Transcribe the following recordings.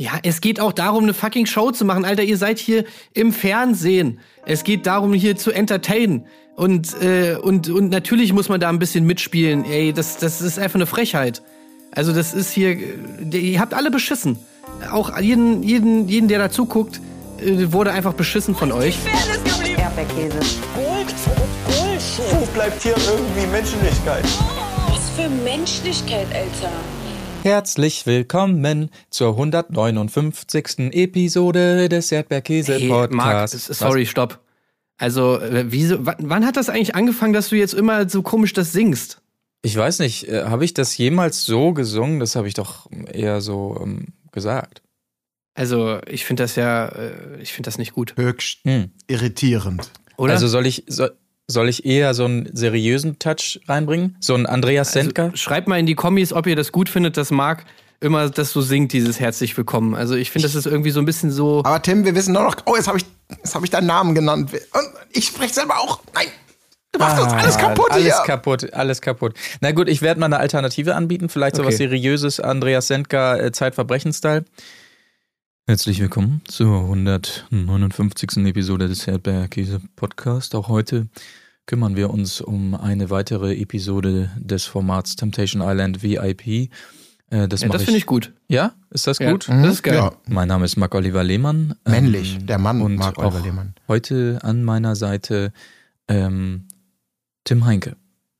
Ja, es geht auch darum, eine fucking Show zu machen. Alter, ihr seid hier im Fernsehen. Es geht darum, hier zu entertainen. Und, äh, und, und natürlich muss man da ein bisschen mitspielen. Ey, das, das ist einfach eine Frechheit. Also das ist hier, äh, ihr habt alle beschissen. Auch jeden, jeden, jeden der da zuguckt, äh, wurde einfach beschissen von euch. Erdbeerkäse. Bullshit. Wo bleibt hier irgendwie Menschlichkeit? Was für Menschlichkeit, Alter. Herzlich willkommen zur 159. Episode des Erdbeerkäse Hey, sorry, stopp. Also, äh, wieso, wann, wann hat das eigentlich angefangen, dass du jetzt immer so komisch das singst? Ich weiß nicht, äh, habe ich das jemals so gesungen? Das habe ich doch eher so ähm, gesagt. Also, ich finde das ja, äh, ich finde das nicht gut. Höchst Hm. irritierend. Oder? Also soll ich soll, soll ich eher so einen seriösen Touch reinbringen? So einen Andreas Sendker? Also, schreibt mal in die Kommis, ob ihr das gut findet, dass Marc immer das so singt, dieses Herzlich Willkommen. Also ich finde, das ist irgendwie so ein bisschen so. Aber Tim, wir wissen nur noch, oh, jetzt habe ich, jetzt hab ich deinen Namen genannt. Und ich spreche selber auch. Nein, du machst uns alles kaputt Ah, alles hier. kaputt, alles kaputt. Na gut, ich werde mal eine Alternative anbieten, vielleicht so Okay. was seriöses, Andreas Sendker, äh, Zeitverbrechen-Style. Herzlich willkommen zur 159. Episode des Erdbeerkäse Podcast. Auch heute kümmern wir uns um eine weitere Episode des Formats Temptation Island VIP. Äh, das Ja, das finde ich gut. Ja, ist das Ja. gut? Das ist geil. Ja, Mein Name ist Marc-Oliver Lehmann. ähm, Männlich, der Mann und Marc-Oliver Lehmann. Heute an meiner Seite ähm, Tim Heinke.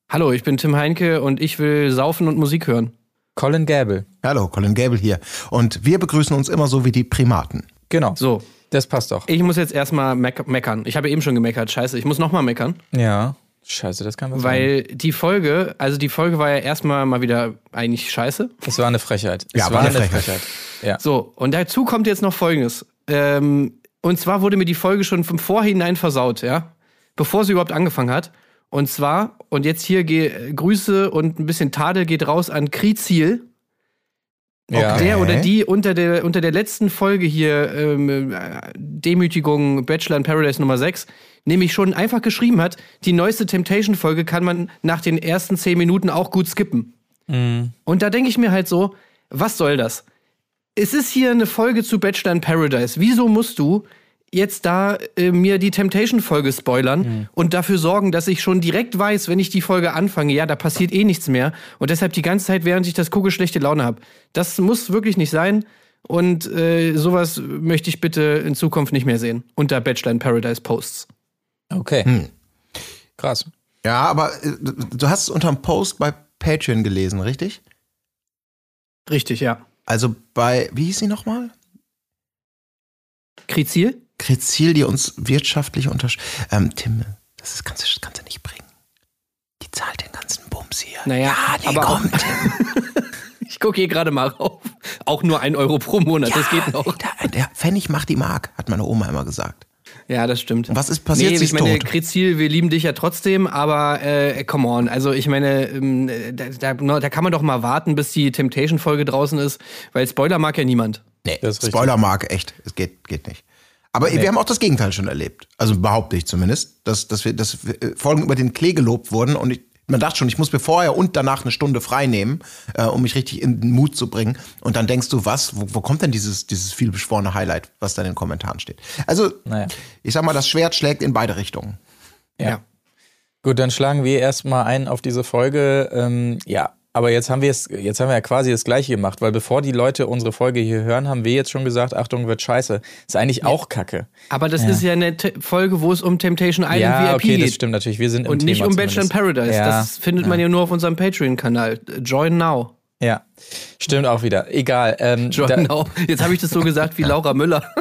Hallo, ich bin Tim Heinke und ich will saufen und Musik hören. Colin Gable. Hallo, Colin Gable hier. Und wir begrüßen uns immer so wie die Primaten. Genau. So, Das passt doch. ich muss jetzt erstmal meck meckern. Ich habe eben schon gemeckert. Scheiße, ich muss nochmal meckern. Ja. Scheiße, das kann man sagen. Weil die Folge, also die Folge war ja erstmal mal wieder eigentlich scheiße. Es war eine Frechheit. Es Ja, war war eine eine Frechheit. Ja. So, und dazu kommt jetzt noch Folgendes. Ähm, und zwar wurde mir die Folge schon vom Vorhinein versaut, ja? Bevor sie überhaupt angefangen hat. Und zwar, und jetzt hier geh, Grüße und ein bisschen Tadel geht raus an Krizil. Ja. Okay. Der oder die unter der, unter der letzten Folge hier, ähm, äh, Demütigung Bachelor in Paradise Nummer 6, nämlich schon einfach geschrieben hat, die neueste Temptation-Folge kann man nach den ersten 10 Minuten auch gut skippen. Und da denke ich mir halt so, was soll das? Es ist hier eine Folge zu Bachelor in Paradise. Wieso musst du jetzt da äh, mir die Temptation-Folge spoilern und dafür sorgen, dass ich schon direkt weiß, wenn ich die Folge anfange, ja, da passiert eh nichts mehr. Und deshalb die ganze Zeit, während ich das gucke, schlechte Laune habe. Das muss wirklich nicht sein. Und äh, sowas möchte ich bitte in Zukunft nicht mehr sehen. Unter Bachelor in Paradise Posts. Okay. Hm. Krass. Ja, aber äh, du hast es unterm Post bei Patreon gelesen, richtig? Richtig, ja. Also bei, wie hieß sie nochmal? Krizil? Krezil, die uns wirtschaftlich unterstützt. Ähm, Tim, das ist, kannst, du- kannst du nicht bringen. Die zahlt den ganzen Bums hier. Naja, ja, nee, aber komm, Tim. Ich gucke hier gerade mal rauf. Auch nur ein Euro pro Monat, das geht noch. Der, der Pfennig macht die Mark, hat meine Oma immer gesagt. Ja, das stimmt. Was ist passiert? Nee, ich ist meine, tot. Krizil, wir lieben dich ja trotzdem, aber äh, come on. Also ich meine, ähm, da, da, da kann man doch mal warten, bis die Temptation-Folge draußen ist, weil Spoiler mag ja niemand. Nee, Das ist richtig. Spoiler mag echt. Es geht, geht nicht. Aber wir haben auch das Gegenteil schon erlebt. Also behaupte ich zumindest, dass, dass wir, dass äh, Folgen über den Klee gelobt wurden und ich, man dachte schon, ich muss mir vorher und danach eine Stunde frei nehmen, äh, um mich richtig in den Mut zu bringen. Und dann denkst du, was, wo, wo kommt denn dieses, dieses vielbeschworene Highlight, was da in den Kommentaren steht? Also, Naja. ich sag mal, das Schwert schlägt in beide Richtungen. Ja. Gut, dann schlagen wir erstmal ein auf diese Folge. Ähm, ja, aber jetzt haben wir es, jetzt haben wir ja quasi das Gleiche gemacht, weil bevor die Leute unsere Folge hier hören, haben wir jetzt schon gesagt, Achtung, wird scheiße. Ist eigentlich auch Kacke. Aber das ist ja eine Te Folge, wo es um Temptation Island ja, VIP okay, das geht. stimmt natürlich. Wir sind im Und nicht Thema um Bachelor in zumindest. Paradise. Ja, Das findet man ja nur auf unserem Patreon-Kanal. Join now. Ja, stimmt auch wieder. Egal. Ähm, now. Jetzt habe ich das so gesagt wie Laura Müller.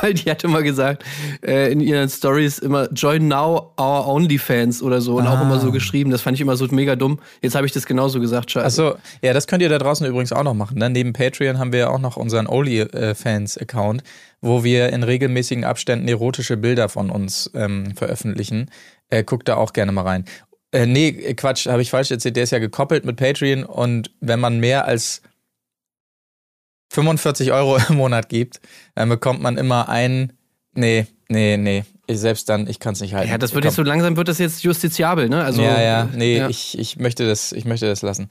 Weil die hat immer gesagt, äh, in ihren Stories immer Join now our OnlyFans oder so und auch immer Ah. so geschrieben. Das fand ich immer so mega dumm. Jetzt habe ich das genauso gesagt. Scheiße. Achso, ja, das könnt ihr da draußen übrigens auch noch machen. Ne? Neben Patreon haben wir ja auch noch unseren OnlyFans-Account, wo wir in regelmäßigen Abständen erotische Bilder von uns ähm, veröffentlichen. Äh, guckt da auch gerne mal rein. Äh, nee, Quatsch, habe ich falsch erzählt. Der ist ja gekoppelt mit Patreon und wenn man mehr als 45 Euro im Monat gibt, dann bekommt man immer ein. Nee, nee, nee. Ich selbst dann, ich kann es nicht halten. Ja, das wird jetzt so langsam wird das jetzt justiziabel, ne? Also ja, ja, nee, ja. Ich, ich möchte das, ich möchte das lassen.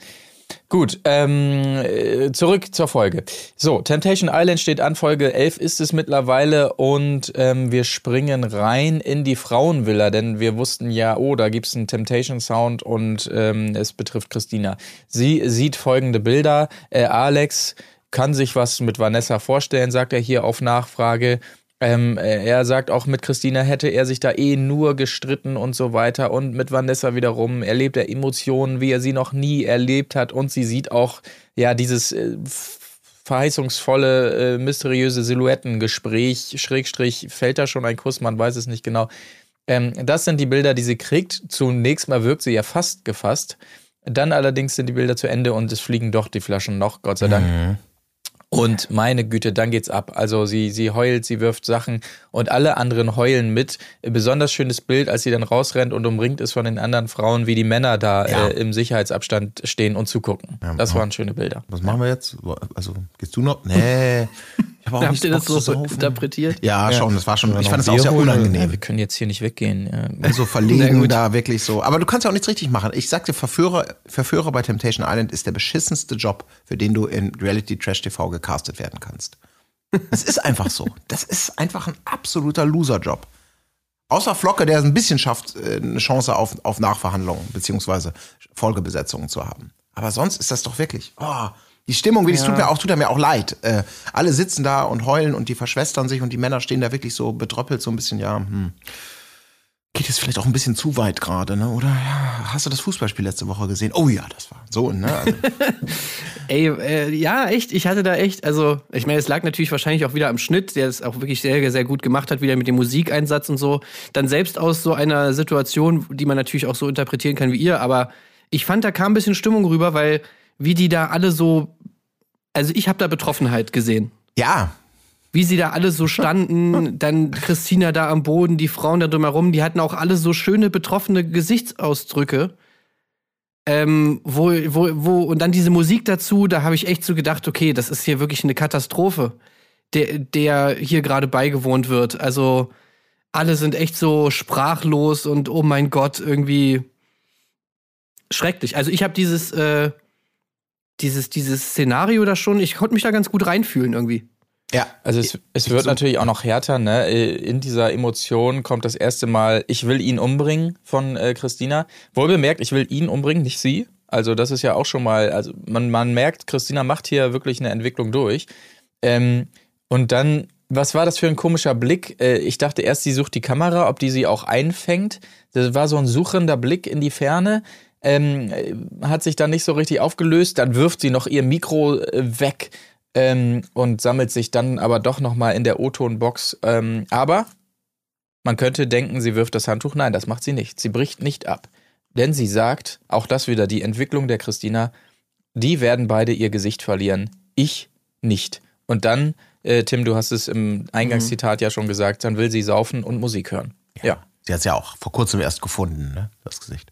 Gut, ähm, äh, zurück zur Folge. So, Temptation Island steht an, Folge 11 ist es mittlerweile und ähm, wir springen rein in die Frauenvilla, denn wir wussten ja, oh, da gibt's einen Temptation Sound und ähm, es betrifft Christina. Sie sieht folgende Bilder. Äh, Alex kann sich was mit Vanessa vorstellen, sagt er hier auf Nachfrage. Ähm, er sagt auch, mit Christina hätte er sich da eh nur gestritten und so weiter. Und mit Vanessa wiederum erlebt er Emotionen, wie er sie noch nie erlebt hat. Und sie sieht auch, ja, dieses äh, verheißungsvolle, äh, mysteriöse Silhouettengespräch, Schrägstrich, fällt da schon ein Kuss, man weiß es nicht genau. Ähm, das sind die Bilder, die sie kriegt. Zunächst mal wirkt sie ja fast gefasst. Dann allerdings sind die Bilder zu Ende und es fliegen doch die Flaschen noch, Gott sei Dank. Mhm. Und meine Güte, dann geht's ab. Also sie, sie heult, sie wirft Sachen und alle anderen heulen mit. Besonders schönes Bild, als sie dann rausrennt und umringt ist von den anderen Frauen, wie die Männer da Ja. äh, im Sicherheitsabstand stehen und zugucken. Ja, das waren schöne Bilder. Was machen wir jetzt? Also, gehst du noch? Nee. Ich habe auch Habt nicht ihr das so interpretiert? Ja, schon, das war schon, ich fand es auch sehr holen? Ja, unangenehm. wir können jetzt hier nicht weggehen. Ja. so verlegen da wirklich so. Aber du kannst ja auch nichts richtig machen. Ich sagte, Verführer, Verführer bei Temptation Island ist der beschissenste Job, für den du in Reality Trash TV gecastet werden kannst. Das ist einfach so. Das ist einfach ein absoluter Loser-Job. Außer Flocke, der es ein bisschen schafft, äh, eine Chance auf, auf Nachverhandlungen beziehungsweise Folgebesetzungen zu haben. Aber sonst ist das doch wirklich. Oh, die Stimmung, wie das tut mir auch, tut er mir auch leid. Äh, alle sitzen da und heulen und die verschwestern sich und die Männer stehen da wirklich so betröppelt, so ein bisschen, ja, hm. Geht jetzt vielleicht auch ein bisschen zu weit gerade, ne? Oder ja, hast du das Fußballspiel letzte Woche gesehen? Oh ja, das war so, ne? Also, Ey, äh, ja, echt, ich hatte da echt, also, ich meine, es lag natürlich wahrscheinlich auch wieder am Schnitt, der es auch wirklich sehr, sehr gut gemacht hat, wieder mit dem Musikeinsatz und so. Dann selbst aus so einer Situation, die man natürlich auch so interpretieren kann wie ihr, aber ich fand, da kam ein bisschen Stimmung rüber, weil wie die da alle so, also ich habe da Betroffenheit gesehen. ja, Wie sie da alle so standen, dann Christina da am Boden, die Frauen da drumherum, die hatten auch alle so schöne betroffene Gesichtsausdrücke. Ähm, wo, wo, wo, und dann diese Musik dazu, da habe ich echt so gedacht, okay, das ist hier wirklich eine Katastrophe, der, der hier gerade beigewohnt wird. Also, alle sind echt so sprachlos und oh mein Gott, irgendwie schrecklich. Also, ich habe dieses, äh, dieses, dieses Szenario da schon, ich konnte mich da ganz gut reinfühlen irgendwie. ja. Also es, es wird so- natürlich auch noch härter, ne? In dieser Emotion kommt das erste Mal, ich will ihn umbringen von äh, Christina. Wohlbemerkt, ich will ihn umbringen, nicht sie. Also das ist ja auch schon mal, also man, man merkt, Christina macht hier wirklich eine Entwicklung durch. Ähm, und dann, was war das für ein komischer Blick? Äh, ich dachte erst, sie sucht die Kamera, ob die sie auch einfängt. Das war so ein suchender Blick in die Ferne. Ähm, äh, hat sich dann nicht so richtig aufgelöst. Dann wirft sie noch ihr Mikro äh, weg ähm, und sammelt sich dann aber doch nochmal in der O-Ton-Box. Ähm, aber man könnte denken, sie wirft das Handtuch. Nein, das macht sie nicht. Sie bricht nicht ab. Denn sie sagt, auch das wieder die Entwicklung der Christina, die werden beide ihr Gesicht verlieren. Ich nicht. Und dann, äh, Tim, du hast es im Eingangszitat ja schon gesagt, dann will sie saufen und Musik hören. Ja. Sie hat es ja auch vor kurzem erst gefunden, ne? Das Gesicht.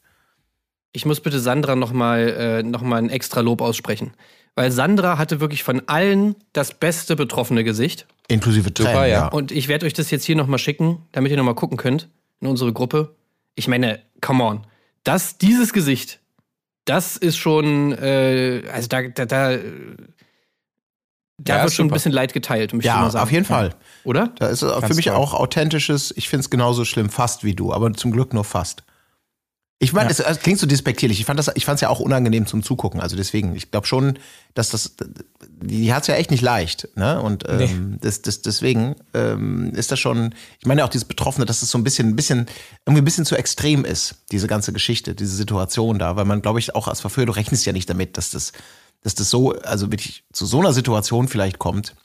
Ich muss bitte Sandra noch mal, äh, noch mal ein extra Lob aussprechen. Weil Sandra hatte wirklich von allen das beste betroffene Gesicht. Inklusive Tränen, Super, ja. ja. Und ich werde euch das jetzt hier noch mal schicken, damit ihr noch mal gucken könnt in unsere Gruppe. Ich meine, come on. Das, dieses Gesicht, das ist schon, äh, also da, da, da, da Ja, wird schon ein bisschen Leid geteilt, möchte ich Ja, mal sagen. auf jeden Fall. Oder? Da ist es für mich toll. auch authentisches, ich finde es genauso schlimm, fast wie du, aber zum Glück nur fast. Ich meine, Ja. es, es klingt so despektierlich. Ich fand das, ich fand es ja auch unangenehm zum Zugucken. Also deswegen, ich glaube schon, dass das, die, die hat es ja echt nicht leicht, ne? Und ähm, das, das, deswegen ähm, ist das schon, ich meine ja auch dieses Betroffene, dass es so ein bisschen, ein bisschen, irgendwie ein bisschen zu extrem ist, diese ganze Geschichte, diese Situation da, weil man, glaube ich, auch als Verführer, du rechnest ja nicht damit, dass das, dass das so, also wirklich zu so einer Situation vielleicht kommt,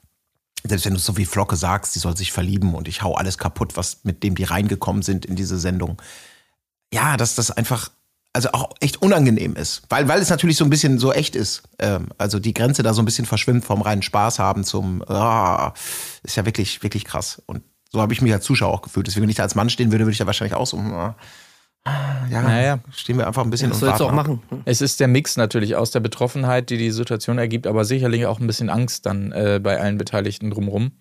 selbst wenn du so wie Flocke sagst, die soll sich verlieben und ich hau alles kaputt, was mit dem die reingekommen sind in diese Sendung. Ja, dass das einfach, also auch echt unangenehm ist. Weil, weil es natürlich so ein bisschen so echt ist. Ähm, also die Grenze da so ein bisschen verschwimmt vom reinen Spaß haben zum, ah, ist ja wirklich, wirklich krass. Und so habe ich mich als Zuschauer auch gefühlt. Deswegen, wenn ich da als Mann stehen würde, würde ich ja wahrscheinlich auch so, ah, ja, Naja. stehen wir einfach ein bisschen Das und sollst du auch machen. Es ist der Mix natürlich aus der Betroffenheit, die die Situation ergibt, aber sicherlich auch ein bisschen Angst dann äh, bei allen Beteiligten drumherum,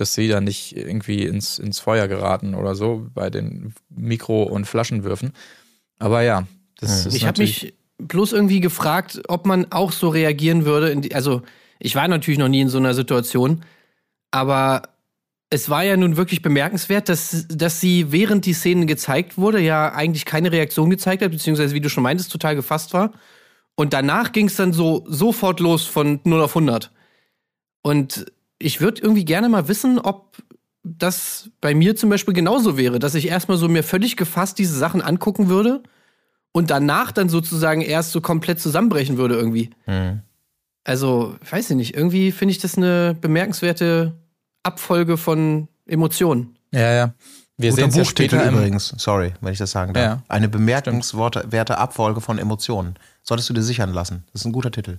dass sie da nicht irgendwie ins, ins Feuer geraten oder so bei den Mikro- und Flaschenwürfen. Aber ja, das ist Ich habe mich bloß irgendwie gefragt, ob man auch so reagieren würde. In die, also, ich war natürlich noch nie in so einer Situation, aber es war ja nun wirklich bemerkenswert, dass, dass sie, während die Szene gezeigt wurde, ja eigentlich keine Reaktion gezeigt hat, beziehungsweise, wie du schon meintest, total gefasst war. Und danach ging es dann so sofort los von 0 auf 100. Und ich würde irgendwie gerne mal wissen, ob das bei mir zum Beispiel genauso wäre, dass ich erstmal so mir völlig gefasst diese Sachen angucken würde und danach dann sozusagen erst so komplett zusammenbrechen würde irgendwie. Mhm. Also, weiß ich nicht, irgendwie finde ich das eine bemerkenswerte Abfolge von Emotionen. Ja, ja. Wir Guter sehen ja Buchtitel später übrigens, sorry, wenn ich das sagen darf. Ja. Eine bemerkenswerte Abfolge von Emotionen. Solltest du dir sichern lassen. Das ist ein guter Titel.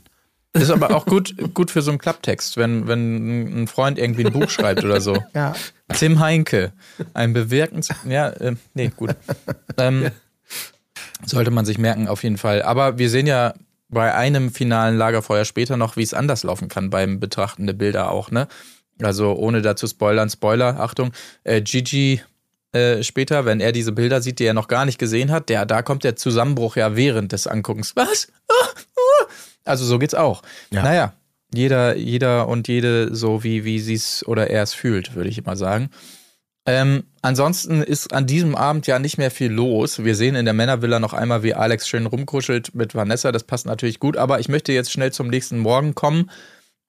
Ist aber auch gut, gut für so einen Klapptext, wenn, wenn ein Freund irgendwie ein Buch schreibt oder so. Ja. Tim Heinke, ein bewirkens. Ja, äh, nee, gut. Ähm, sollte man sich merken, auf jeden Fall. Aber wir sehen ja bei einem finalen Lagerfeuer später noch, wie es anders laufen kann beim Betrachten der Bilder auch, ne? Also ohne dazu spoilern, Spoiler, Achtung, äh, Gigi äh, später, wenn er diese Bilder sieht, die er noch gar nicht gesehen hat, der, da kommt der Zusammenbruch ja während des Anguckens. Was? Ah, ah. Also so geht's auch. Ja. Naja, jeder, jeder und jede so, wie, wie sie es oder er es fühlt, würde ich immer sagen. Ähm, ansonsten ist an diesem Abend ja nicht mehr viel los. Wir sehen in der Männervilla noch einmal, wie Alex schön rumkuschelt mit Vanessa. Das passt natürlich gut. Aber ich möchte jetzt schnell zum nächsten Morgen kommen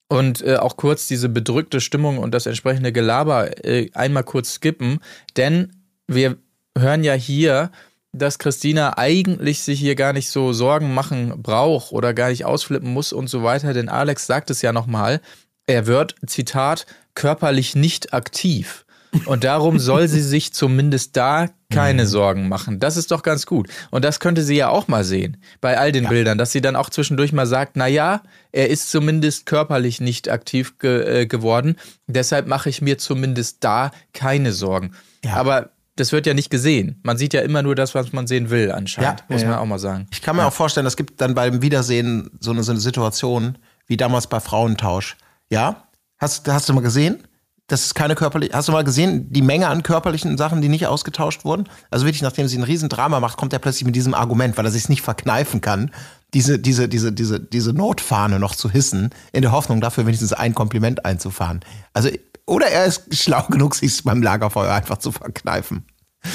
und äh, auch kurz diese bedrückte Stimmung und das entsprechende Gelaber äh, einmal kurz skippen. Denn wir hören ja hier, dass Christina eigentlich sich hier gar nicht so Sorgen machen braucht oder gar nicht ausflippen muss und so weiter. Denn Alex sagt es ja nochmal, er wird, Zitat, körperlich nicht aktiv. Und darum soll sie sich zumindest da keine Sorgen machen. Das ist doch ganz gut. Und das könnte sie ja auch mal sehen bei all den Bildern, dass sie dann auch zwischendurch mal sagt, na ja, er ist zumindest körperlich nicht aktiv ge äh, geworden. Deshalb mache ich mir zumindest da keine Sorgen. Ja. Aber das wird ja nicht gesehen. Man sieht ja immer nur das, was man sehen will, anscheinend. Ja, muss ja, man ja. auch mal sagen. Ich kann mir auch vorstellen, es gibt dann beim Wiedersehen so eine, so eine Situation wie damals bei Frauentausch. Ja? Hast, hast du mal gesehen? Das ist keine körperliche. Hast du mal gesehen, die Menge an körperlichen Sachen, die nicht ausgetauscht wurden? Also wirklich, nachdem sie ein Riesendrama macht, kommt er plötzlich mit diesem Argument, weil er sich nicht verkneifen kann, diese, diese, diese, diese, diese Notfahne noch zu hissen, in der Hoffnung, dafür wenigstens ein Kompliment einzufahren. Also, oder er ist schlau genug, sich beim Lagerfeuer einfach zu verkneifen.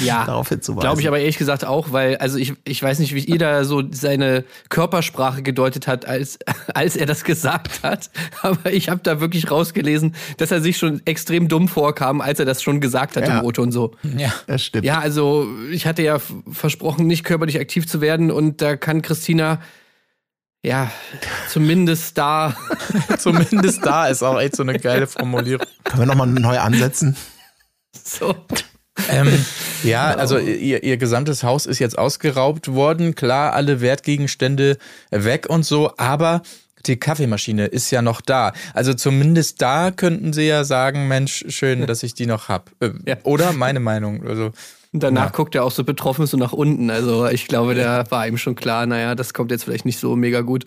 Ja, Darauf hinzuweisen. glaube ich aber ehrlich gesagt auch, weil, also ich, ich weiß nicht, wie ihr da so seine Körpersprache gedeutet hat, als, als er das gesagt hat, aber ich habe da wirklich rausgelesen, dass er sich schon extrem dumm vorkam, als er das schon gesagt hat Ja. im Auto und so. Ja. Das stimmt. Ja, also ich hatte ja versprochen, nicht körperlich aktiv zu werden und da kann Christina, ja, zumindest da, Zumindest da ist auch echt so eine geile Formulierung. Können wir nochmal neu ansetzen? so. Ähm, ja, also ihr, ihr gesamtes Haus ist jetzt ausgeraubt worden. Klar, alle Wertgegenstände weg und so, aber die Kaffeemaschine ist ja noch da. Also zumindest da könnten sie ja sagen, Mensch, schön, dass ich die noch hab. Äh, Ja. Oder meine Meinung. Also Und danach Ja. guckt er auch so betroffen so nach unten. Also ich glaube, da war ihm schon klar, naja, das kommt jetzt vielleicht nicht so mega gut.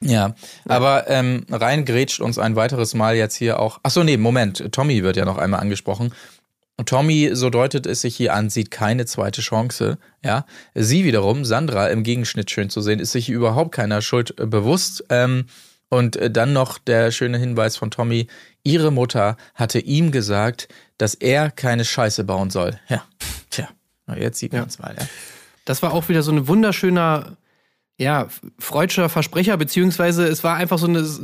ja, aber ähm, rein grätscht uns ein weiteres Mal jetzt hier auch. Ach so, nee, Moment. Tommy wird ja noch einmal angesprochen. Tommy, so deutet es sich hier an, sieht keine zweite Chance. Ja, sie wiederum, Sandra, im Gegenschnitt schön zu sehen, ist sich überhaupt keiner Schuld äh, bewusst. Ähm, und äh, dann noch der schöne Hinweis von Tommy: Ihre Mutter hatte ihm gesagt, dass er keine Scheiße bauen soll. Ja, tja, jetzt sieht man's mal. Ja. Das war auch wieder so ein wunderschöner, ja, freudscher Versprecher, beziehungsweise es war einfach so eine.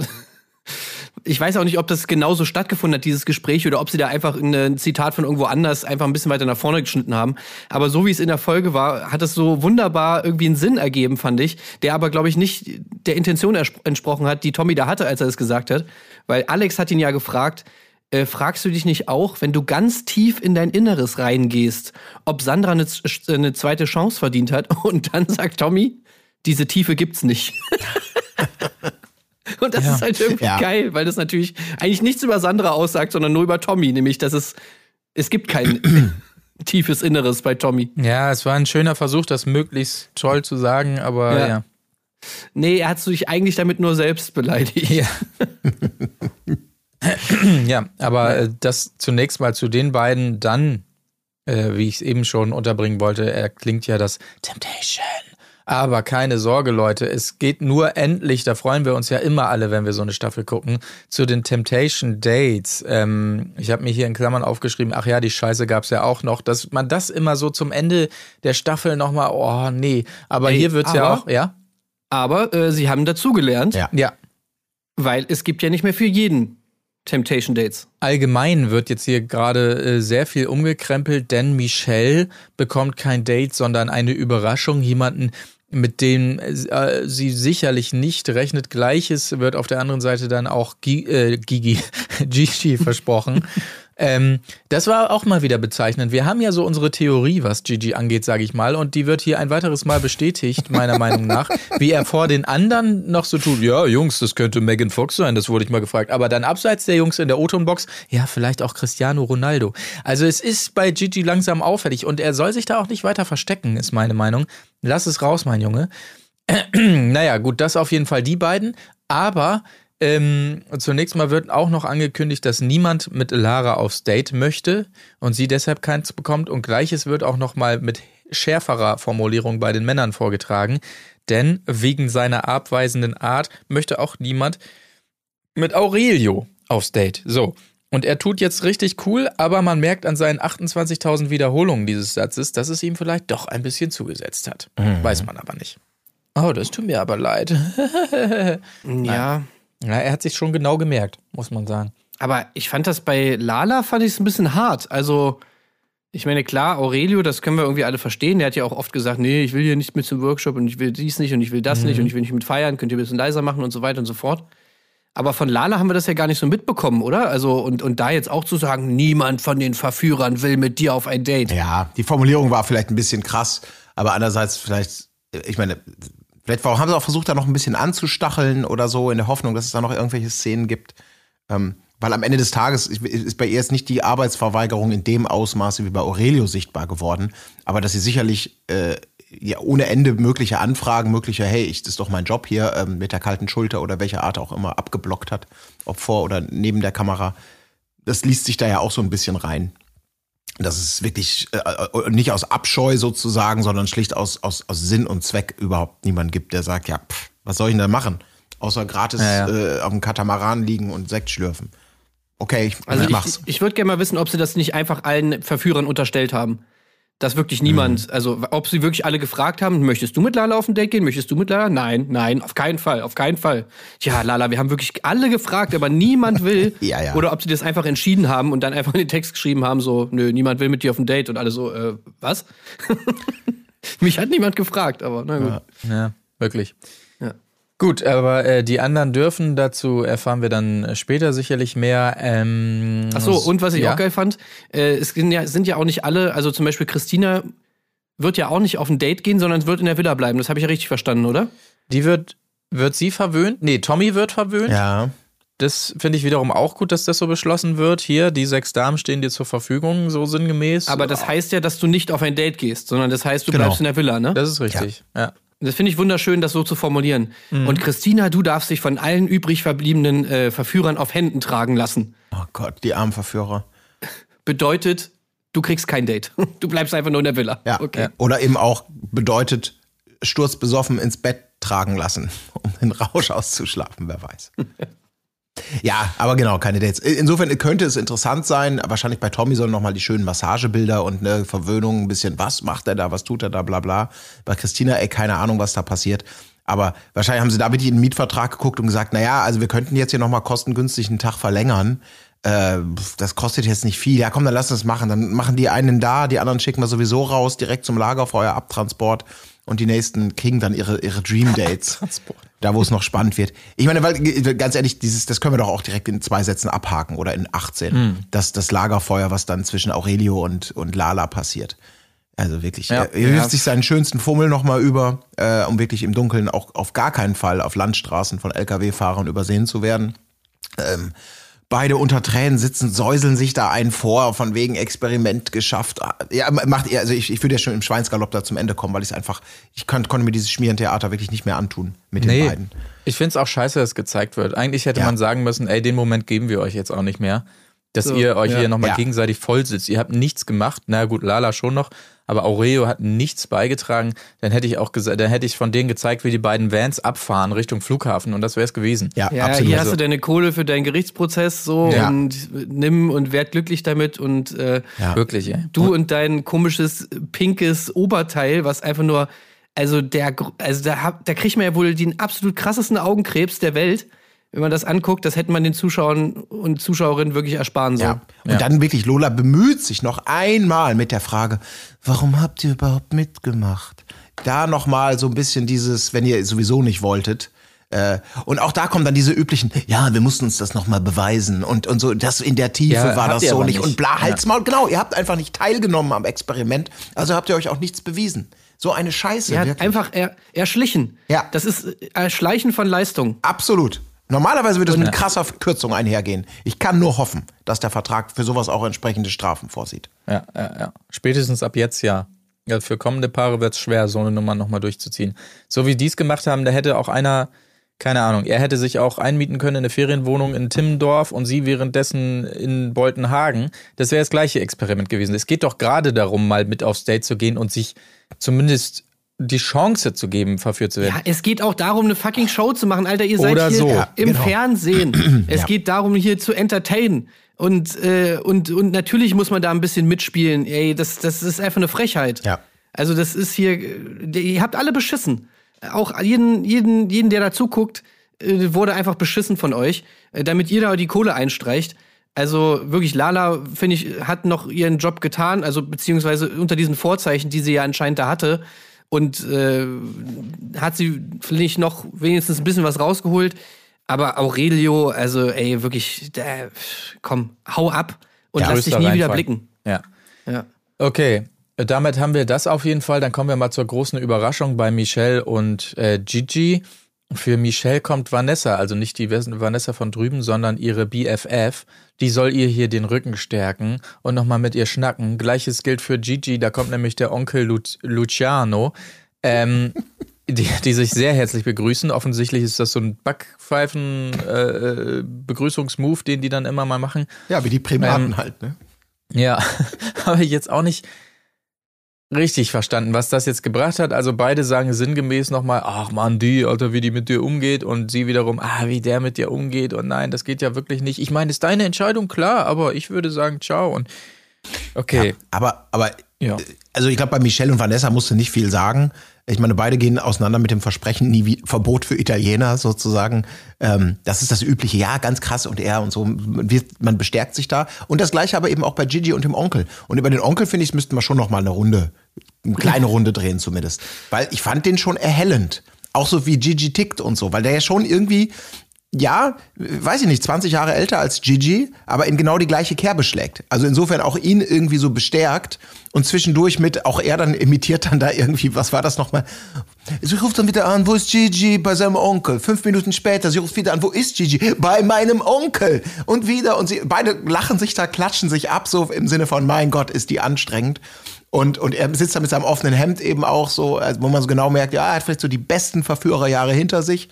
Ich weiß auch nicht, ob das genauso stattgefunden hat, dieses Gespräch, oder ob sie da einfach ein Zitat von irgendwo anders einfach ein bisschen weiter nach vorne geschnitten haben. Aber so wie es in der Folge war, hat es so wunderbar irgendwie einen Sinn ergeben, fand ich, der aber, glaube ich, nicht der Intention entsprochen hat, die Tommy da hatte, als er das gesagt hat. Weil Alex hat ihn ja gefragt, äh, fragst du dich nicht auch, wenn du ganz tief in dein Inneres reingehst, ob Sandra eine, eine zweite Chance verdient hat? Und dann sagt Tommy, diese Tiefe gibt's nicht. Und das Ja. ist halt irgendwie Ja. geil, weil das natürlich eigentlich nichts über Sandra aussagt, sondern nur über Tommy, nämlich dass es es gibt kein tiefes Inneres bei Tommy. ja, es war ein schöner Versuch, das möglichst toll zu sagen, aber Ja. ja. Nee, er hat sich eigentlich damit nur selbst beleidigt. Ja. ja, aber äh, das zunächst mal zu den beiden, dann, äh, wie ich es eben schon unterbringen wollte, erklingt ja das Temptation Aber keine Sorge, Leute, es geht nur endlich, da freuen wir uns ja immer alle, wenn wir so eine Staffel gucken, zu den Temptation Dates. Ähm, ich habe mir hier in Klammern aufgeschrieben, ach ja, die Scheiße gab's ja auch noch, dass man das immer so zum Ende der Staffel nochmal, oh nee, aber Ey, hier wird's ja aber- auch, ja? Aber äh, sie haben dazugelernt, Ja. Ja. weil es gibt ja nicht mehr für jeden Temptation Dates. Allgemein wird jetzt hier gerade äh, sehr viel umgekrempelt, denn Michelle bekommt kein Date, sondern eine Überraschung. Jemanden, mit dem äh, sie sicherlich nicht rechnet. Gleiches wird auf der anderen Seite dann auch Gi äh, Gigi, Gigi versprochen. Ähm, das war auch mal wieder bezeichnend. Wir haben ja so unsere Theorie, was Gigi angeht, sage ich mal, und die wird hier ein weiteres Mal bestätigt, meiner Meinung nach, wie er vor den anderen noch so tut. Ja, Jungs, das könnte Megan Fox sein, das wurde ich mal gefragt. Aber dann abseits der Jungs in der O-Ton-Box, ja, vielleicht auch Cristiano Ronaldo. Also es ist bei Gigi langsam auffällig und er soll sich da auch nicht weiter verstecken, ist meine Meinung. Lass es raus, mein Junge. naja, gut, das auf jeden Fall die beiden. Aber ähm, zunächst mal wird auch noch angekündigt, dass niemand mit Lara aufs Date möchte und sie deshalb keins bekommt. Und gleiches wird auch noch mal mit schärferer Formulierung bei den Männern vorgetragen. Denn wegen seiner abweisenden Art möchte auch niemand mit Aurelio aufs Date. So. Und er tut jetzt richtig cool, aber man merkt an seinen 28.000 Wiederholungen dieses Satzes, dass es ihm vielleicht doch ein bisschen zugesetzt hat. Weiß man aber nicht. Oh, das tut mir aber leid. Ja. Ja, er hat sich schon genau gemerkt, muss man sagen. Aber ich fand das bei Lala, fand ich es ein bisschen hart. Also, ich meine, klar, Aurelio, das können wir irgendwie alle verstehen. Der hat ja auch oft gesagt, nee, ich will hier nicht mit zum Workshop und ich will dies nicht und ich will das nicht und ich will nicht mit feiern, könnt ihr ein bisschen leiser machen und so weiter und so fort. Aber von Lala haben wir das ja gar nicht so mitbekommen, oder? Also, und, und da jetzt auch zu sagen, niemand von den Verführern will mit dir auf ein Date. Ja, die Formulierung war vielleicht ein bisschen krass, aber andererseits vielleicht, ich meine, vielleicht haben sie auch versucht, da noch ein bisschen anzustacheln oder so, in der Hoffnung, dass es da noch irgendwelche Szenen gibt. Ähm, weil am Ende des Tages ist bei ihr jetzt nicht die Arbeitsverweigerung in dem Ausmaße wie bei Aurelio sichtbar geworden, aber dass sie sicherlich äh, ja, ohne Ende mögliche Anfragen, mögliche, hey, ich, das ist doch mein Job hier, ähm, mit der kalten Schulter oder welcher Art auch immer abgeblockt hat, ob vor oder neben der Kamera. Das liest sich da ja auch so ein bisschen rein dass es wirklich äh, äh, nicht aus Abscheu sozusagen, sondern schlicht aus, aus, aus Sinn und Zweck überhaupt niemand gibt, der sagt, ja, pff, was soll ich denn da machen? Außer gratis Ja, Äh, auf dem Katamaran liegen und Sekt schlürfen. Okay, ich, Also ich ich, mach's. ich würde gerne mal wissen, ob sie das nicht einfach allen Verführern unterstellt haben. Dass wirklich niemand, Mhm. also ob sie wirklich alle gefragt haben, möchtest du mit Lala auf ein Date gehen? Möchtest du mit Lala? Nein, nein, auf keinen Fall, auf keinen Fall. Ja, Lala, wir haben wirklich alle gefragt, aber niemand will. Ja, ja. Oder ob sie das einfach entschieden haben und dann einfach in den Text geschrieben haben, so, nö, niemand will mit dir auf ein Date und alle so, äh, was? Mich hat niemand gefragt, aber na gut. Ja, wirklich. Ja. Gut, aber äh, die anderen dürfen, dazu erfahren wir dann äh, später sicherlich mehr. Ähm, Ach so, und was ich ja? auch geil fand, äh, es sind ja, sind ja auch nicht alle, also zum Beispiel Christina wird ja auch nicht auf ein Date gehen, sondern wird in der Villa bleiben. Das habe ich ja richtig verstanden, oder? Die wird, wird sie verwöhnt? Nee, Tommy wird verwöhnt. Ja. Das finde ich wiederum auch gut, dass das so beschlossen wird. Hier, die sechs Damen stehen dir zur Verfügung, so sinngemäß. Aber das heißt ja, dass du nicht auf ein Date gehst, sondern das heißt, du Genau. bleibst in der Villa, ne? Das ist richtig, ja. Das finde ich wunderschön, das so zu formulieren. Und Christina, du darfst dich von allen übrig verbliebenen äh, Verführern auf Händen tragen lassen. Oh Gott, die armen Verführer. Bedeutet, du kriegst kein Date. Du bleibst einfach nur in der Villa. Ja. Okay. Oder eben auch bedeutet, sturzbesoffen ins Bett tragen lassen, um den Rausch auszuschlafen, wer weiß. Ja, aber genau, keine Dates. Insofern könnte es interessant sein. Wahrscheinlich bei Tommy sollen nochmal die schönen Massagebilder und ne, Verwöhnung, ein bisschen, was macht er da, was tut er da, bla bla. Bei Christina, ey, keine Ahnung, was da passiert. Aber wahrscheinlich haben sie da wirklich in den Mietvertrag geguckt und gesagt, naja, also wir könnten jetzt hier nochmal kostengünstig einen Tag verlängern. Äh, das kostet jetzt nicht viel. Ja, komm, dann lass uns machen. Dann machen die einen da, die anderen schicken wir sowieso raus, direkt zum Lagerfeuer, Abtransport. Und die nächsten kriegen dann ihre, ihre Dream Dates. Transport. Da, wo es noch spannend wird. Ich meine, weil, ganz ehrlich, dieses, das können wir doch auch direkt in zwei Sätzen abhaken oder in 18. Das, das Lagerfeuer, was dann zwischen Aurelio und, und Lala passiert. Also wirklich, Ja. er, er wirft sich seinen schönsten Fummel nochmal über, äh, um wirklich im Dunkeln auch auf gar keinen Fall auf Landstraßen von Lkw-Fahrern übersehen zu werden. Ähm, beide unter Tränen sitzen, säuseln sich da einen vor, von wegen Experiment geschafft. Ja, macht ihr, also ich, ich würde ja schon im Schweinsgalopp da zum Ende kommen, weil ich es einfach, ich kann, konnte mir dieses Schmierentheater wirklich nicht mehr antun mit den Nee, beiden. ich finde es auch scheiße, dass gezeigt wird. Eigentlich hätte Ja. man sagen müssen, ey, den Moment geben wir euch jetzt auch nicht mehr. Dass So, ihr euch ja. hier nochmal Ja. gegenseitig voll sitzt. Ihr habt nichts gemacht. Na gut, Lala schon noch. Aber Aurelio hat nichts beigetragen. Dann hätte ich auch gesagt, dann hätte ich von denen gezeigt, wie die beiden Vans abfahren Richtung Flughafen und das wäre es gewesen. Ja, Ja, absolut. hier hast du deine Kohle für deinen Gerichtsprozess so Ja. und nimm und werd glücklich damit und äh, Ja. Wirklich, ey. du und dein komisches pinkes Oberteil, was einfach nur, also der, also da, da kriegt man ja wohl den absolut krassesten Augenkrebs der Welt. Wenn man das anguckt, das hätte man den Zuschauern und Zuschauerinnen wirklich ersparen sollen. Ja. Und dann wirklich, Lola bemüht sich noch einmal mit der Frage, warum habt ihr überhaupt mitgemacht? Da nochmal so ein bisschen dieses, wenn ihr sowieso nicht wolltet. Äh, und auch da kommen dann diese üblichen, ja, wir mussten uns das nochmal beweisen und, und so, das in der Tiefe Ja, war das so nicht. nicht. Und bla, Halsmaul, genau, ihr habt einfach nicht teilgenommen am Experiment, also habt ihr euch auch nichts bewiesen. So eine Scheiße. Er hat wirklich. einfach er, erschlichen. Ja. Das ist äh, Erschleichen von Leistung. Absolut. Normalerweise würde es mit krasser Kürzung einhergehen. Ich kann nur hoffen, dass der Vertrag für sowas auch entsprechende Strafen vorsieht. Ja, ja, ja. Spätestens ab jetzt ja. ja für kommende Paare wird es schwer, so eine Nummer nochmal durchzuziehen. So wie die es gemacht haben, da hätte auch einer, keine Ahnung, er hätte sich auch einmieten können in eine Ferienwohnung in Timmendorf und sie währenddessen in Boltenhagen. Das wäre das gleiche Experiment gewesen. Es geht doch gerade darum, mal mit aufs Date zu gehen und sich zumindest die Chance zu geben, verführt zu werden. Ja, es geht auch darum, eine fucking Show zu machen. Alter, ihr seid Oder hier so. Ja, im genau. Fernsehen. Es Ja. geht darum, hier zu entertainen. Und, äh, und, und natürlich muss man da ein bisschen mitspielen. Ey, das, das ist einfach eine Frechheit. Ja. Also, das ist hier, ihr habt alle beschissen. Auch jeden, jeden, jeden der da zuguckt, äh, wurde einfach beschissen von euch, äh, damit ihr da die Kohle einstreicht. Also wirklich, Lala, finde ich, hat noch ihren Job getan, also beziehungsweise unter diesen Vorzeichen, die sie ja anscheinend da hatte. Und äh, hat sie vielleicht noch wenigstens ein bisschen was rausgeholt. Aber Aurelio, also ey, wirklich, der, komm, hau ab und Ja, lass dich nie wieder Reinfall. blicken. Ja. Ja. Okay, damit haben wir das auf jeden Fall. Dann kommen wir mal zur großen Überraschung bei Michelle und äh, Gigi. Für Michelle kommt Vanessa, also nicht die Vanessa von drüben, sondern ihre BFF. Die soll ihr hier den Rücken stärken und nochmal mit ihr schnacken. Gleiches gilt für Gigi, da kommt nämlich der Onkel Lu Luciano. Ähm, die, die sich sehr herzlich begrüßen. Offensichtlich ist das so ein Backpfeifen-Begrüßungsmove, den die dann immer mal machen. Ja, wie die Primaten Ähm, halt, ne? Ja, habe ich jetzt auch nicht richtig verstanden, was das jetzt gebracht hat. Also beide sagen sinngemäß nochmal, ach man, die, Alter, wie die mit dir umgeht und sie wiederum, ah, wie der mit dir umgeht und nein, das geht ja wirklich nicht. Ich meine, ist deine Entscheidung klar, aber ich würde sagen, ciao und okay. Aber, aber Ja. also ich glaube, bei Michelle und Vanessa musste nicht viel sagen. Ich meine, beide gehen auseinander mit dem Versprechen, nie wie, Verbot für Italiener sozusagen. Ähm, das ist das Übliche. Ja, ganz krass und er und so. Man, wird, man bestärkt sich da. Und das Gleiche aber eben auch bei Gigi und dem Onkel. Und über den Onkel, finde ich, müssten wir schon noch mal eine Runde, eine kleine Runde drehen zumindest. Weil ich fand den schon erhellend. Auch so wie Gigi tickt und so. Weil der ja schon irgendwie, ja, weiß ich nicht, 20 Jahre älter als Gigi, aber in genau die gleiche Kerbe schlägt. Also insofern auch ihn irgendwie so bestärkt und zwischendurch mit, auch er dann imitiert dann da irgendwie, was war das nochmal? Sie ruft dann wieder an, wo ist Gigi? Bei seinem Onkel. Fünf Minuten später, sie ruft wieder an, wo ist Gigi? Bei meinem Onkel. Und wieder, und sie, beide lachen sich da, klatschen sich ab, so im Sinne von, mein Gott, ist die anstrengend. Und, und er sitzt da mit seinem offenen Hemd eben auch so, also wo man so genau merkt, ja, er hat vielleicht so die besten Verführerjahre hinter sich.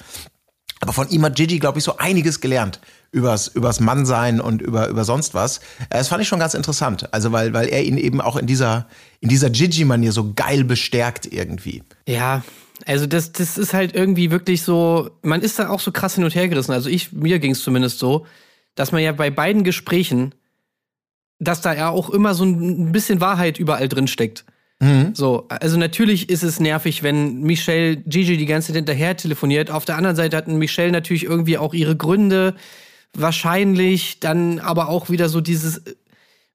Aber von ihm hat Gigi, glaube ich, so einiges gelernt übers, übers Mannsein und über, über sonst was. Äh, Das fand ich schon ganz interessant. Also, weil, weil er ihn eben auch in dieser, in dieser Gigi-Manier so geil bestärkt irgendwie. Ja, also das, das ist halt irgendwie wirklich so, man ist da auch so krass hin und her gerissen. Also ich, mir ging es zumindest so, dass man ja bei beiden Gesprächen, dass da ja auch immer so ein bisschen Wahrheit überall drin steckt. So, also natürlich ist es nervig, wenn Michelle Gigi die ganze Zeit hinterher telefoniert. Auf der anderen Seite hat Michelle natürlich irgendwie auch ihre Gründe. Wahrscheinlich dann aber auch wieder so dieses,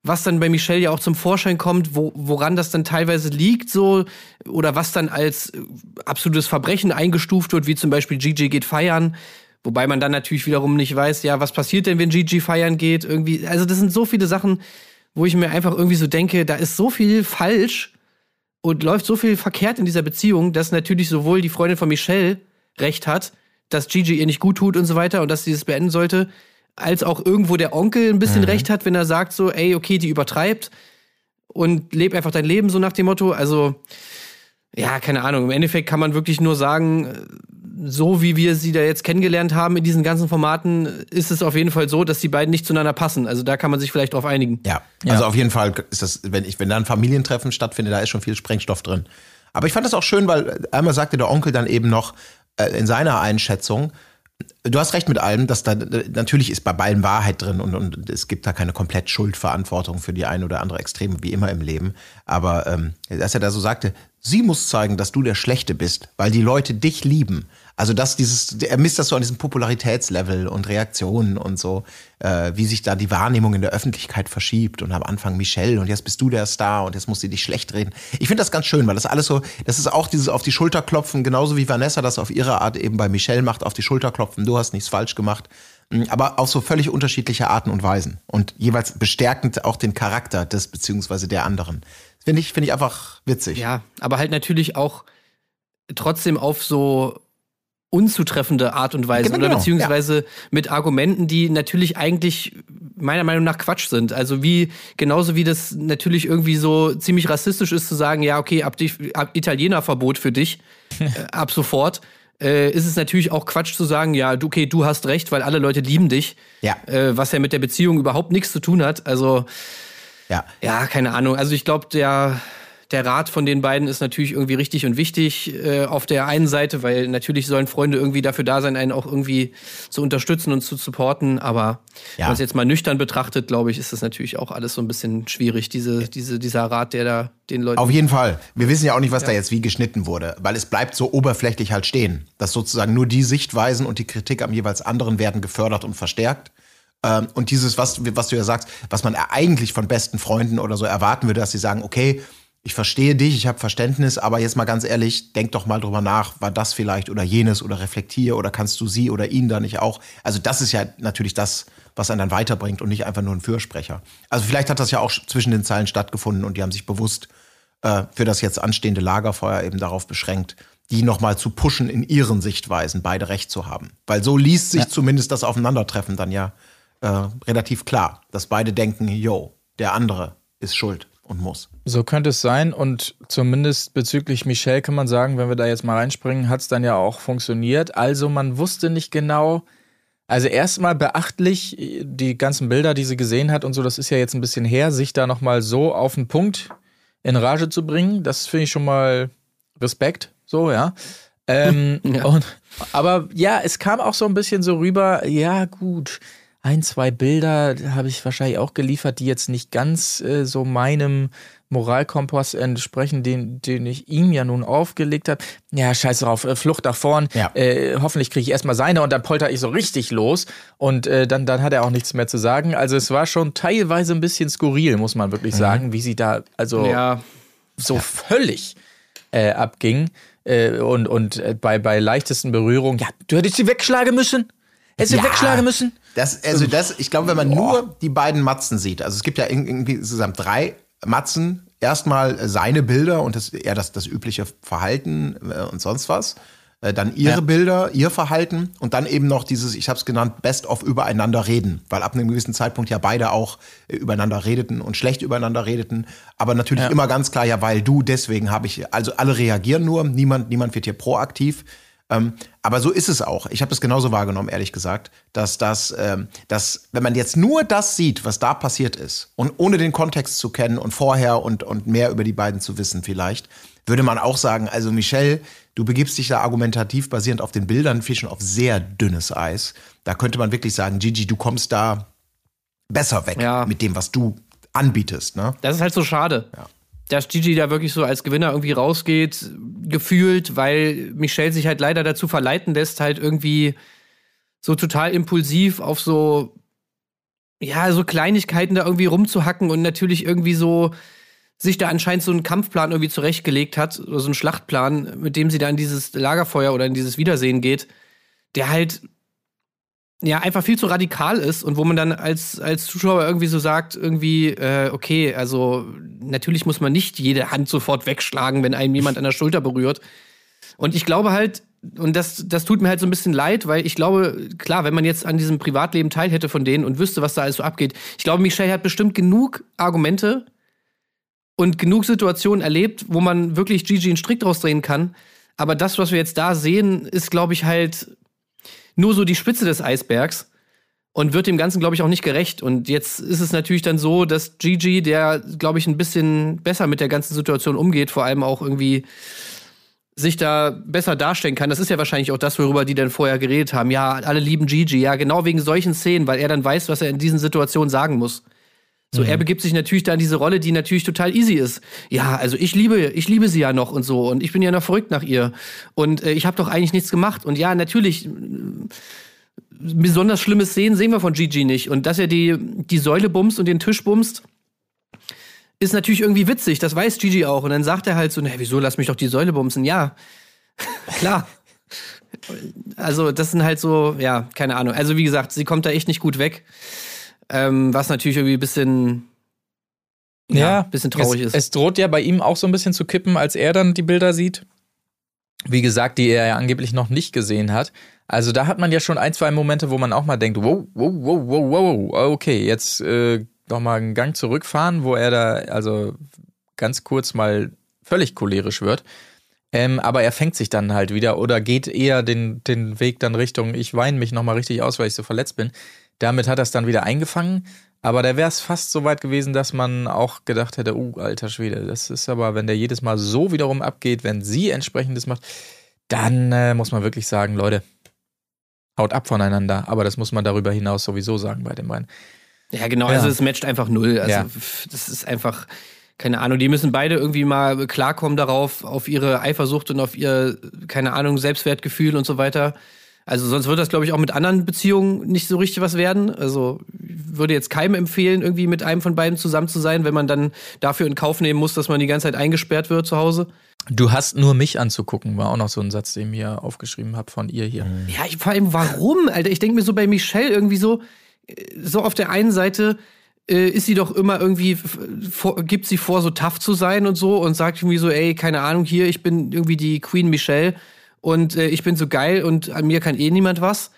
was dann bei Michelle ja auch zum Vorschein kommt, wo, woran das dann teilweise liegt, so, oder was dann als äh, absolutes Verbrechen eingestuft wird, wie zum Beispiel Gigi geht feiern. Wobei man dann natürlich wiederum nicht weiß, ja, was passiert denn, wenn Gigi feiern geht? Irgendwie, also das sind so viele Sachen, wo ich mir einfach irgendwie so denke, da ist so viel falsch und läuft so viel verkehrt in dieser Beziehung, dass natürlich sowohl die Freundin von Michelle recht hat, dass Gigi ihr nicht gut tut und so weiter und dass sie es beenden sollte, als auch irgendwo der Onkel ein bisschen recht hat, wenn er sagt so, ey, okay, die übertreibt und leb einfach dein Leben so nach dem Motto. Also, ja, keine Ahnung. Im Endeffekt kann man wirklich nur sagen, so wie wir sie da jetzt kennengelernt haben in diesen ganzen Formaten, ist es auf jeden Fall so, dass die beiden nicht zueinander passen. Also da kann man sich vielleicht drauf einigen. Ja, also auf jeden Fall ist das, wenn ich, wenn da ein Familientreffen stattfindet, da ist schon viel Sprengstoff drin. Aber ich fand das auch schön, weil einmal sagte der Onkel dann eben noch äh, in seiner Einschätzung, Du hast recht mit allem, dass da natürlich ist bei beiden Wahrheit drin und, und es gibt da keine komplett Schuldverantwortung für die eine oder andere Extreme, wie immer im Leben. Aber ähm, dass er da so sagte, sie muss zeigen, dass du der Schlechte bist, weil die Leute dich lieben. Also dass dieses, er misst das so an diesem Popularitätslevel und Reaktionen und so, äh, wie sich da die Wahrnehmung in der Öffentlichkeit verschiebt und am Anfang Michelle und jetzt bist du der Star und jetzt muss sie dich schlecht reden. Ich finde das ganz schön, weil das alles so, das ist auch dieses auf die Schulter klopfen, genauso wie Vanessa das auf ihre Art eben bei Michelle macht, auf die Schulter klopfen, du hast nichts falsch gemacht. Mm, aber auf so völlig unterschiedliche Arten und Weisen und jeweils bestärkend auch den Charakter des beziehungsweise der anderen. Finde ich, finde ich einfach witzig. Ja, aber halt natürlich auch trotzdem auf so unzutreffende Art und Weise Genau, oder beziehungsweise ja. mit Argumenten, die natürlich eigentlich meiner Meinung nach Quatsch sind. Also wie genauso wie das natürlich irgendwie so ziemlich rassistisch ist zu sagen, ja okay, ab, ab Italienerverbot für dich äh, ab sofort. Äh, ist es natürlich auch Quatsch zu sagen, ja, du, okay, du hast recht, weil alle Leute lieben dich. Ja. Äh, was ja mit der Beziehung überhaupt nichts zu tun hat. Also, Ja. ja, keine Ahnung. Also ich glaube, der, der Rat von den beiden ist natürlich irgendwie richtig und wichtig äh, auf der einen Seite, weil natürlich sollen Freunde irgendwie dafür da sein, einen auch irgendwie zu unterstützen und zu supporten. Aber Ja. wenn man es jetzt mal nüchtern betrachtet, glaube ich, ist das natürlich auch alles so ein bisschen schwierig, diese, diese, dieser Rat, der da den Leuten. Auf jeden Fall. Wir wissen ja auch nicht, was da jetzt wie geschnitten wurde, weil es bleibt so oberflächlich halt stehen, dass sozusagen nur die Sichtweisen und die Kritik am jeweils anderen werden gefördert und verstärkt. Ähm, Und dieses, was, was du ja sagst, was man eigentlich von besten Freunden oder so erwarten würde, dass sie sagen, okay, ich verstehe dich, ich habe Verständnis, aber jetzt mal ganz ehrlich, denk doch mal drüber nach, war das vielleicht oder jenes oder reflektier oder kannst du sie oder ihn da nicht auch? Also das ist ja natürlich das, was einen dann weiterbringt und nicht einfach nur ein Fürsprecher. Also vielleicht hat das ja auch zwischen den Zeilen stattgefunden und die haben sich bewusst äh, für das jetzt anstehende Lagerfeuer eben darauf beschränkt, die nochmal zu pushen in ihren Sichtweisen, beide recht zu haben. Weil so liest sich zumindest das Aufeinandertreffen dann ja äh, relativ klar, dass beide denken, yo, der andere ist schuld und muss. So könnte es sein und zumindest bezüglich Michelle kann man sagen, wenn wir da jetzt mal reinspringen, hat es dann ja auch funktioniert. Also man wusste nicht genau, also erstmal beachtlich, die ganzen Bilder, die sie gesehen hat und so, das ist ja jetzt ein bisschen her, sich da nochmal so auf den Punkt in Rage zu bringen, das finde ich schon mal Respekt, so, ja. Ähm, Ja. Und, aber ja, es kam auch so ein bisschen so rüber, ja gut, ein, zwei Bilder habe ich wahrscheinlich auch geliefert, die jetzt nicht ganz äh, so meinem Moralkompass entsprechen, den, den ich ihm ja nun aufgelegt habe. Ja, scheiß drauf, äh, Flucht nach vorn. Ja. Äh, hoffentlich kriege ich erstmal seine und dann polter ich so richtig los und äh, dann, dann hat er auch nichts mehr zu sagen. Also es war schon teilweise ein bisschen skurril, muss man wirklich sagen, wie sie da also ja, so völlig äh, abging. Äh, und und bei, bei leichtesten Berührungen, ja, du hättest sie wegschlagen müssen. Hättest sie wegschlagen müssen. Das, also das, ich glaube, wenn man nur die beiden Matzen sieht, also es gibt ja irgendwie insgesamt drei Matzen. Erstmal seine Bilder und das eher das, das übliche Verhalten äh, und sonst was. Äh, Dann ihre Ja. Bilder, ihr Verhalten und dann eben noch dieses, ich habe es genannt, Best of übereinander reden, weil ab einem gewissen Zeitpunkt ja beide auch äh, übereinander redeten und schlecht übereinander redeten, aber natürlich Ja. immer ganz klar, ja, weil du, deswegen habe ich, also alle reagieren nur, niemand, niemand wird hier proaktiv. Ähm, aber so ist es auch. Ich habe das genauso wahrgenommen, ehrlich gesagt, dass das, ähm, dass, wenn man jetzt nur das sieht, was da passiert ist, und ohne den Kontext zu kennen und vorher und, und mehr über die beiden zu wissen, vielleicht, würde man auch sagen, also Michelle, du begibst dich da argumentativ basierend auf den Bildern, fischen auf sehr dünnes Eis. Da könnte man wirklich sagen, Gigi, du kommst da besser weg Ja. mit dem, was du anbietest, ne? Das ist halt so schade. Dass Gigi da wirklich so als Gewinner irgendwie rausgeht, gefühlt, weil Michelle sich halt leider dazu verleiten lässt, halt irgendwie so total impulsiv auf so, ja, so Kleinigkeiten da irgendwie rumzuhacken und natürlich irgendwie so sich da anscheinend so einen Kampfplan irgendwie zurechtgelegt hat, oder so einen Schlachtplan, mit dem sie da in dieses Lagerfeuer oder in dieses Wiedersehen geht, der halt ja einfach viel zu radikal ist und wo man dann als, als Zuschauer irgendwie so sagt, irgendwie, äh, okay, also natürlich muss man nicht jede Hand sofort wegschlagen, wenn einem jemand an der Schulter berührt. Und ich glaube halt, und das, das tut mir halt so ein bisschen leid, weil ich glaube, klar, wenn man jetzt an diesem Privatleben teil hätte von denen und wüsste, was da alles so abgeht, ich glaube, Michelle hat bestimmt genug Argumente und genug Situationen erlebt, wo man wirklich Gigi einen Strick draus drehen kann. Aber das, was wir jetzt da sehen, ist, glaube ich, halt nur so die Spitze des Eisbergs und wird dem Ganzen, glaube ich, auch nicht gerecht. Und jetzt ist es natürlich dann so, dass Gigi, der, glaube ich, ein bisschen besser mit der ganzen Situation umgeht, vor allem auch irgendwie sich da besser darstellen kann. Das ist ja wahrscheinlich auch das, worüber die dann vorher geredet haben. Ja, alle lieben Gigi. Ja, genau wegen solchen Szenen, weil er dann weiß, was er in diesen Situationen sagen muss. So, er begibt sich natürlich da in diese Rolle, die natürlich total easy ist. Ja, also ich liebe, ich liebe sie ja noch und so und ich bin ja noch verrückt nach ihr und äh, ich habe doch eigentlich nichts gemacht und ja, natürlich äh, besonders schlimme Szenen sehen wir von Gigi nicht und dass er die die Säule bumst und den Tisch bumst, ist natürlich irgendwie witzig. Das weiß Gigi auch und dann sagt er halt so, na wieso lass mich doch die Säule bumsen? Ja, klar. Also das sind halt so, ja, keine Ahnung. Also wie gesagt, sie kommt da echt nicht gut weg. Ähm, was natürlich irgendwie ein bisschen, ja, ein bisschen traurig es, ist. Es droht ja bei ihm auch so ein bisschen zu kippen, als er dann die Bilder sieht. Wie gesagt, die er ja angeblich noch nicht gesehen hat. Also da hat man ja schon ein, zwei Momente, wo man auch mal denkt, wow, wow, wow, wow, wow, okay, jetzt äh, noch mal einen Gang zurückfahren, wo er da also ganz kurz mal völlig cholerisch wird. Ähm, aber er fängt sich dann halt wieder oder geht eher den, den Weg dann Richtung, ich weine mich nochmal richtig aus, weil ich so verletzt bin. Damit hat er es dann wieder eingefangen. Aber da wäre es fast so weit gewesen, dass man auch gedacht hätte, uh, alter Schwede, das ist aber, wenn der jedes Mal so wiederum abgeht, wenn sie entsprechendes macht, dann äh, muss man wirklich sagen, Leute, haut ab voneinander. Aber das muss man darüber hinaus sowieso sagen bei den beiden. Ja, genau, Ja. also es matcht einfach null. Also Ja. das ist einfach, keine Ahnung, die müssen beide irgendwie mal klarkommen darauf, auf ihre Eifersucht und auf ihr, keine Ahnung, Selbstwertgefühl und so weiter. Also sonst wird das, glaube ich, auch mit anderen Beziehungen nicht so richtig was werden. Also ich würde jetzt keinem empfehlen, irgendwie mit einem von beiden zusammen zu sein, wenn man dann dafür in Kauf nehmen muss, dass man die ganze Zeit eingesperrt wird zu Hause. Du hast nur mich anzugucken, war auch noch so ein Satz, den ich mir aufgeschrieben habe von ihr hier. Ja, ich, vor allem, warum, Alter? Ich denke mir so bei Michelle irgendwie so, äh, so auf der einen Seite äh, ist sie doch immer irgendwie, vor, gibt sie vor, so tough zu sein und so und sagt irgendwie so, ey, keine Ahnung, hier, ich bin irgendwie die Queen Michelle und äh, ich bin so geil und an mir kann eh niemand was.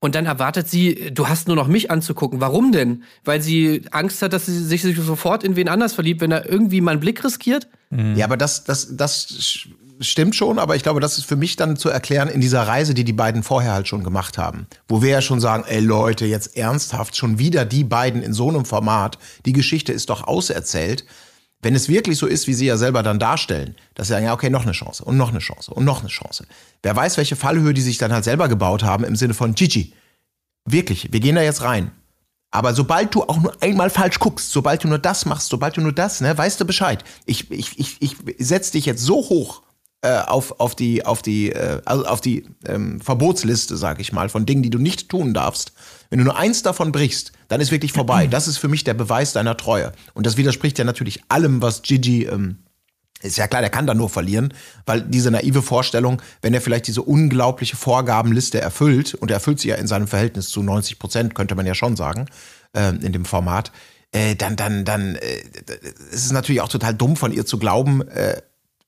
Und dann erwartet sie, du hast nur noch mich anzugucken. Warum denn? Weil sie Angst hat, dass sie sich sofort in wen anders verliebt, wenn er irgendwie mal einen Blick riskiert? Ja, aber das, das, das stimmt schon, aber ich glaube, das ist für mich dann zu erklären in dieser Reise, die die beiden vorher halt schon gemacht haben. Wo wir ja schon sagen, ey Leute, jetzt ernsthaft, schon wieder die beiden in so einem Format, die Geschichte ist doch auserzählt. Wenn es wirklich so ist, wie sie ja selber dann darstellen, dass sie sagen, ja, okay, noch eine Chance und noch eine Chance und noch eine Chance. Wer weiß, welche Fallhöhe die sich dann halt selber gebaut haben im Sinne von Gigi. Wirklich, wir gehen da jetzt rein. Aber sobald du auch nur einmal falsch guckst, sobald du nur das machst, sobald du nur das, ne, weißt du Bescheid. Ich, ich, ich, ich setz dich jetzt so hoch auf, auf die, auf die, äh, also auf die ähm, Verbotsliste, sag ich mal, von Dingen, die du nicht tun darfst. Wenn du nur eins davon brichst, dann ist wirklich vorbei. Das ist für mich der Beweis deiner Treue. Und das widerspricht ja natürlich allem, was Gigi ähm, ist ja klar, der kann da nur verlieren, weil diese naive Vorstellung, wenn er vielleicht diese unglaubliche Vorgabenliste erfüllt, und er erfüllt sie ja in seinem Verhältnis zu 90 Prozent, könnte man ja schon sagen, äh, in dem Format, äh, dann, dann, dann äh, ist es natürlich auch total dumm von ihr zu glauben, äh,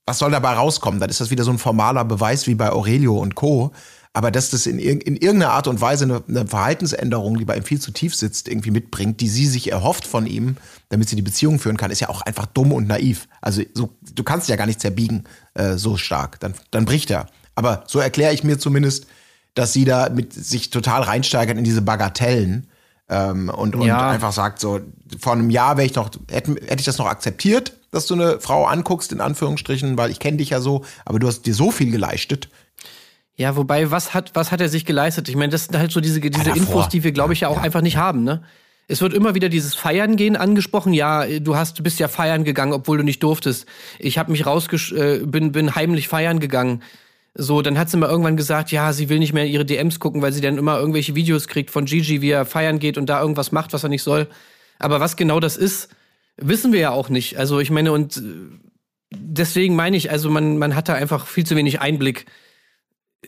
was soll dabei rauskommen? Dann ist das wieder so ein formaler Beweis wie bei Aurelio und Co. Aber dass das in, irg- in irgendeiner Art und Weise eine, eine Verhaltensänderung, die bei ihm viel zu tief sitzt, irgendwie mitbringt, die sie sich erhofft von ihm, damit sie die Beziehung führen kann, ist ja auch einfach dumm und naiv. Also so, du kannst ja gar nicht zerbiegen äh, so stark. Dann, dann bricht er. Aber so erkläre ich mir zumindest, dass sie da mit sich total reinsteigert in diese Bagatellen ähm, und, und Ja. einfach sagt so, vor einem Jahr wäre ich noch, hätte, hätte ich das noch akzeptiert, dass du eine Frau anguckst, in Anführungsstrichen, weil ich kenne dich ja so, aber du hast dir so viel geleistet. Ja, wobei, was hat, was hat er sich geleistet? Ich meine, das sind halt so diese, diese davor. Infos, die wir, glaube ich, ja auch einfach nicht haben, ne? Es wird immer wieder dieses Feiern gehen angesprochen. Ja, du hast, du bist ja feiern gegangen, obwohl du nicht durftest. Ich habe mich rausgesch, äh, bin, bin heimlich feiern gegangen. So, dann hat sie mal irgendwann gesagt, ja, sie will nicht mehr ihre DMs gucken, weil sie dann immer irgendwelche Videos kriegt von Gigi, wie er feiern geht und da irgendwas macht, was er nicht soll. Aber was genau das ist, wissen wir ja auch nicht. Also ich meine, und äh, deswegen meine ich, also man, man hat da einfach viel zu wenig Einblick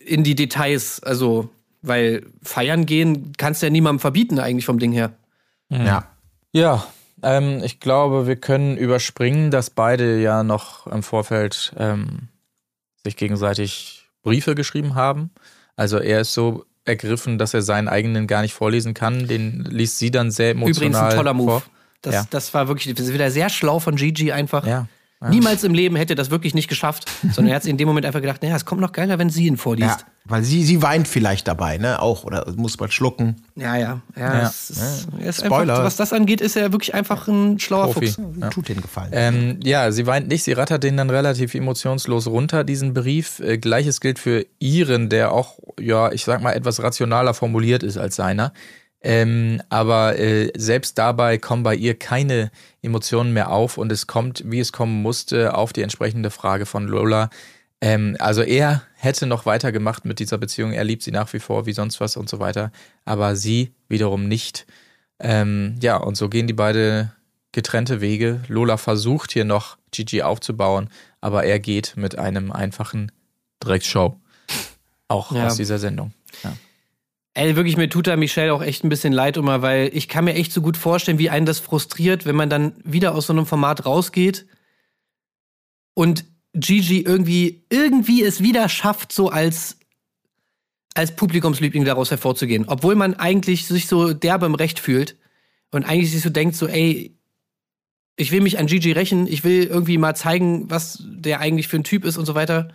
in die Details. Also, weil feiern gehen kannst du ja niemandem verbieten, eigentlich vom Ding her. Ja. Ja, ähm, ich glaube, wir können überspringen, dass beide ja noch im Vorfeld ähm, sich gegenseitig Briefe geschrieben haben. Also er ist so ergriffen, dass er seinen eigenen gar nicht vorlesen kann. Den liest sie dann sehr emotional Übrigens ein toller Move. vor. Das, Ja. das war wirklich das ist wieder sehr schlau von Gigi einfach. Ja. Niemals im Leben hätte er das wirklich nicht geschafft, sondern er hat sich in dem Moment einfach gedacht, naja, es kommt noch geiler, wenn sie ihn Ja, vorliest. weil sie, sie weint vielleicht dabei, ne? Auch, oder muss man schlucken. Ja, ja. ja, Ja. Es ist, er ist Spoiler. einfach, was das angeht, ist er wirklich einfach ein schlauer Profi. Fuchs. Ja. Tut den Gefallen. Ähm, ja, sie weint nicht, sie rattert den dann relativ emotionslos runter, diesen Brief. Äh, Gleiches gilt für ihren, der auch, ja, ich sag mal, etwas rationaler formuliert ist als seiner. Ähm, aber äh, selbst dabei kommen bei ihr keine Emotionen mehr auf und es kommt, wie es kommen musste, auf die entsprechende Frage von Lola. Ähm, also er hätte noch weitergemacht mit dieser Beziehung, er liebt sie nach wie vor, wie sonst was und so weiter, aber sie wiederum nicht. Ähm, ja, und so gehen die beide getrennte Wege. Lola versucht hier noch Gigi aufzubauen, aber er geht mit einem einfachen Dreckshow. Auch Ja. aus dieser Sendung. Ja. Ey, wirklich, mir tut da Michelle auch echt ein bisschen leid immer, weil ich kann mir echt so gut vorstellen, wie einen das frustriert, wenn man dann wieder aus so einem Format rausgeht und Gigi irgendwie, irgendwie es wieder schafft, so als, als Publikumsliebling daraus hervorzugehen. Obwohl man eigentlich sich so derbe im Recht fühlt und eigentlich sich so denkt, so, ey, ich will mich an Gigi rächen, ich will irgendwie mal zeigen, was der eigentlich für ein Typ ist und so weiter.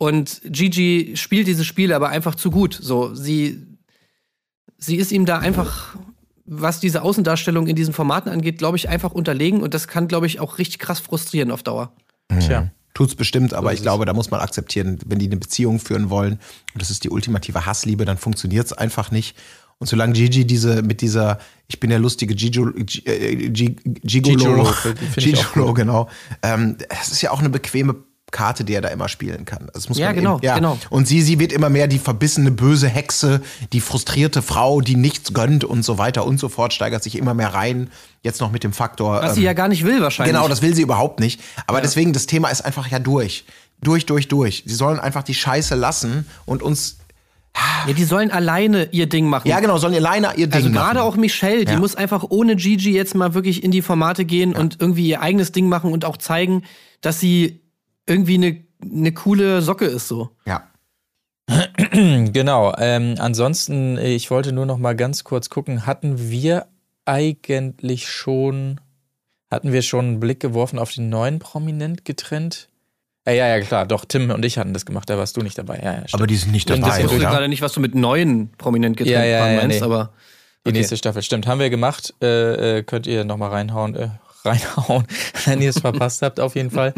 Und Gigi spielt dieses Spiel aber einfach zu gut. So, sie, sie ist ihm da einfach, was diese Außendarstellung in diesen Formaten angeht, glaube ich, einfach unterlegen. Und das kann, glaube ich, auch richtig krass frustrieren auf Dauer. Tja. Tut's bestimmt, aber ist ich es. glaube, da muss man akzeptieren, wenn die eine Beziehung führen wollen und das ist die ultimative Hassliebe, dann funktioniert's einfach nicht. Und solange Gigi diese mit dieser, ich bin der lustige Gigolo, äh, Gigolo, Gigolo, Gigolo, genau. Ähm, das ist ja auch eine bequeme Karte, die er da immer spielen kann. Das muss Ja, genau, eben, ja. genau. Und sie, sie wird immer mehr die verbissene, böse Hexe, die frustrierte Frau, die nichts gönnt und so weiter und so fort, steigert sich immer mehr rein. Jetzt noch mit dem Faktor. Was ähm, sie ja gar nicht will, wahrscheinlich. Genau, das will sie überhaupt nicht. Aber deswegen, das Thema ist einfach ja durch. Durch, durch, durch. Sie sollen einfach die Scheiße lassen und uns. ja, die sollen alleine ihr Ding machen. Ja, genau, sollen alleine ihr Ding Also machen. gerade auch Michelle, die Ja. muss einfach ohne Gigi jetzt mal wirklich in die Formate gehen und irgendwie ihr eigenes Ding machen und auch zeigen, dass sie irgendwie eine eine coole Socke ist so. Ja. Genau. Ähm, ansonsten, ich wollte nur noch mal ganz kurz gucken, hatten wir eigentlich schon, hatten wir schon einen Blick geworfen auf den neuen Prominent getrennt? Äh, ja, ja, klar, doch, Tim und ich hatten das gemacht, da warst du nicht dabei. Ja, ja. Aber die sind nicht dabei, Ich wusste gerade nicht, was du mit neuen prominent getrennt Ja, ja, ja, meinst, nee. aber Die okay. nächste Staffel, stimmt. Haben wir gemacht. Äh, äh, könnt ihr nochmal reinhauen. Äh, reinhauen, wenn ihr es verpasst habt, auf jeden Fall.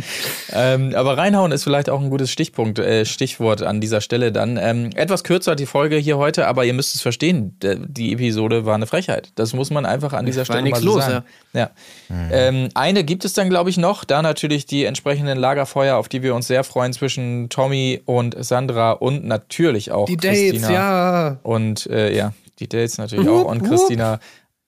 Ähm, aber reinhauen ist vielleicht auch ein gutes Stichpunkt, äh, Stichwort an dieser Stelle dann. Ähm, etwas kürzer die Folge hier heute, aber ihr müsst es verstehen. Die Episode war eine Frechheit. Das muss man einfach an dieser Stelle mal so los, sagen. Ja. Ähm, eine gibt es dann, glaube ich, noch. Da natürlich die entsprechenden Lagerfeuer, auf die wir uns sehr freuen, zwischen Tommy und Sandra und natürlich auch die Dates, Christina ja. und äh, ja, die Dates natürlich auch und Christina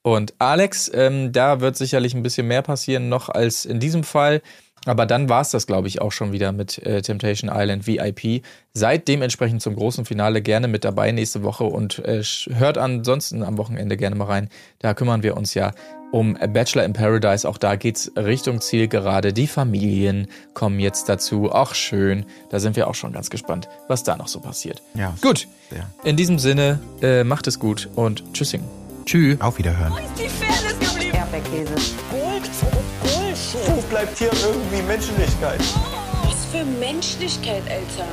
und Alex. Ähm, da wird sicherlich ein bisschen mehr passieren noch als in diesem Fall. Aber dann war es das, glaube ich, auch schon wieder mit äh, Temptation Island VIP. Seid dementsprechend zum großen Finale gerne mit dabei nächste Woche und äh, hört ansonsten am Wochenende gerne mal rein. Da kümmern wir uns ja um Bachelor in Paradise. Auch da geht's Richtung Ziel gerade. Die Familien kommen jetzt dazu. Ach schön. Da sind wir auch schon ganz gespannt, was da noch so passiert. Ja. Gut. Ja. In diesem Sinne, äh, macht es gut und tschüssing. Tschüss. Auf Wiederhören. Die Fairness geblieben. Erdbeerkäse. Gold, Bullshit. Wo bleibt hier irgendwie Menschlichkeit? Was für Menschlichkeit, Alter.